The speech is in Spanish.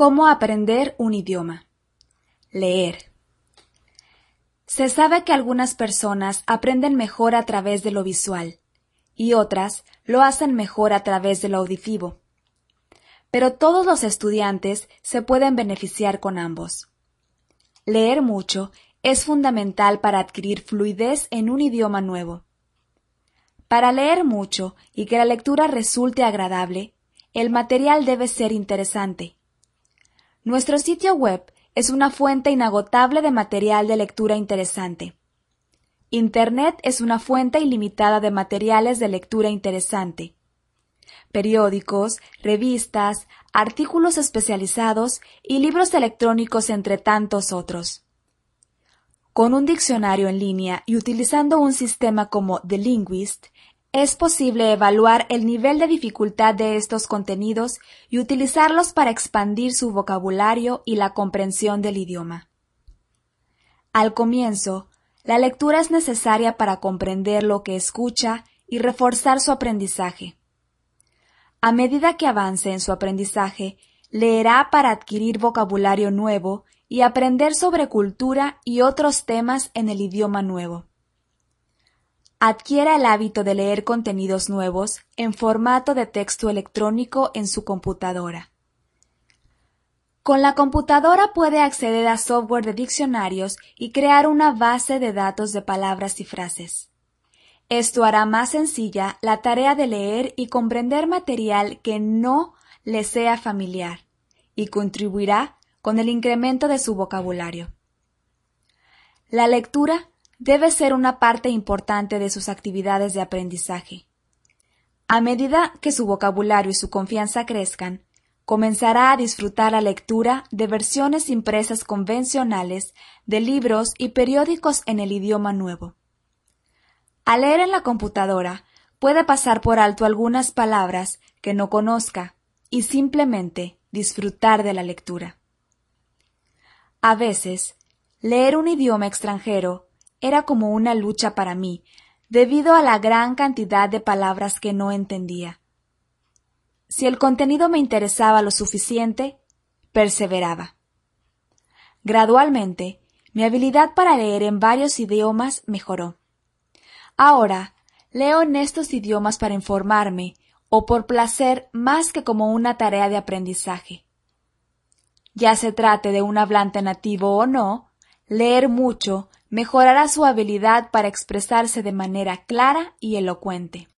¿Cómo aprender un idioma? Leer. Se sabe que algunas personas aprenden mejor a través de lo visual y otras lo hacen mejor a través de lo auditivo. Pero todos los estudiantes se pueden beneficiar con ambos. Leer mucho es fundamental para adquirir fluidez en un idioma nuevo. Para leer mucho y que la lectura resulte agradable, el material debe ser interesante nuestro sitio web es una fuente inagotable de material de lectura interesante. Internet es una fuente ilimitada de materiales de lectura interesante. Periódicos, revistas, artículos especializados y libros electrónicos entre tantos otros. Con un diccionario en línea y utilizando un sistema como The Linguist, es posible evaluar el nivel de dificultad de estos contenidos y utilizarlos para expandir su vocabulario y la comprensión del idioma. Al comienzo, la lectura es necesaria para comprender lo que escucha y reforzar su aprendizaje. A medida que avance en su aprendizaje, leerá para adquirir vocabulario nuevo y aprender sobre cultura y otros temas en el idioma nuevo adquiera el hábito de leer contenidos nuevos en formato de texto electrónico en su computadora. Con la computadora puede acceder a software de diccionarios y crear una base de datos de palabras y frases. Esto hará más sencilla la tarea de leer y comprender material que no le sea familiar y contribuirá con el incremento de su vocabulario. La lectura debe ser una parte importante de sus actividades de aprendizaje. A medida que su vocabulario y su confianza crezcan, comenzará a disfrutar la lectura de versiones impresas convencionales de libros y periódicos en el idioma nuevo. Al leer en la computadora, puede pasar por alto algunas palabras que no conozca y simplemente disfrutar de la lectura. A veces, leer un idioma extranjero era como una lucha para mí, debido a la gran cantidad de palabras que no entendía. Si el contenido me interesaba lo suficiente, perseveraba. Gradualmente, mi habilidad para leer en varios idiomas mejoró. Ahora, leo en estos idiomas para informarme o por placer más que como una tarea de aprendizaje. Ya se trate de un hablante nativo o no, leer mucho mejorará su habilidad para expresarse de manera clara y elocuente.